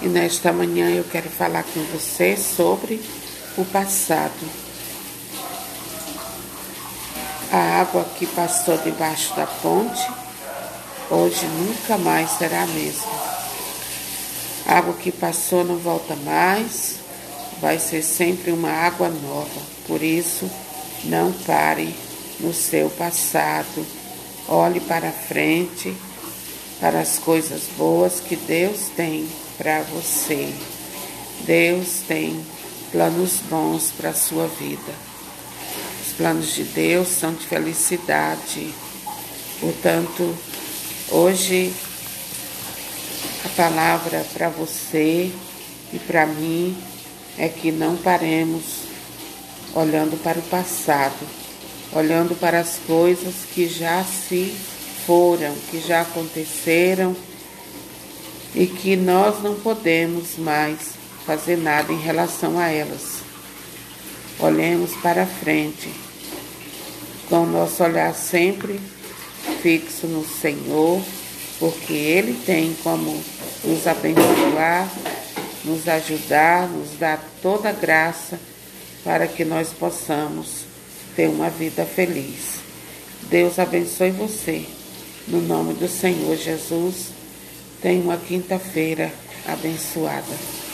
E nesta manhã eu quero falar com você sobre o passado. A água que passou debaixo da ponte, hoje nunca mais será a mesma. A água que passou não volta mais, vai ser sempre uma água nova. Por isso, não pare no seu passado. Olhe para frente, para as coisas boas que Deus tem para você. Deus tem planos bons para a sua vida. Os planos de Deus são de felicidade. Portanto, hoje a palavra para você e para mim é que não paremos olhando para o passado, olhando para as coisas que já se foram, que já aconteceram e que nós não podemos mais fazer nada em relação a elas. Olhemos para frente, com o nosso olhar sempre fixo no Senhor, porque Ele tem como nos abençoar, nos ajudar, nos dar toda a graça para que nós possamos ter uma vida feliz. Deus abençoe você. No nome do Senhor Jesus. Tenha uma quinta-feira abençoada.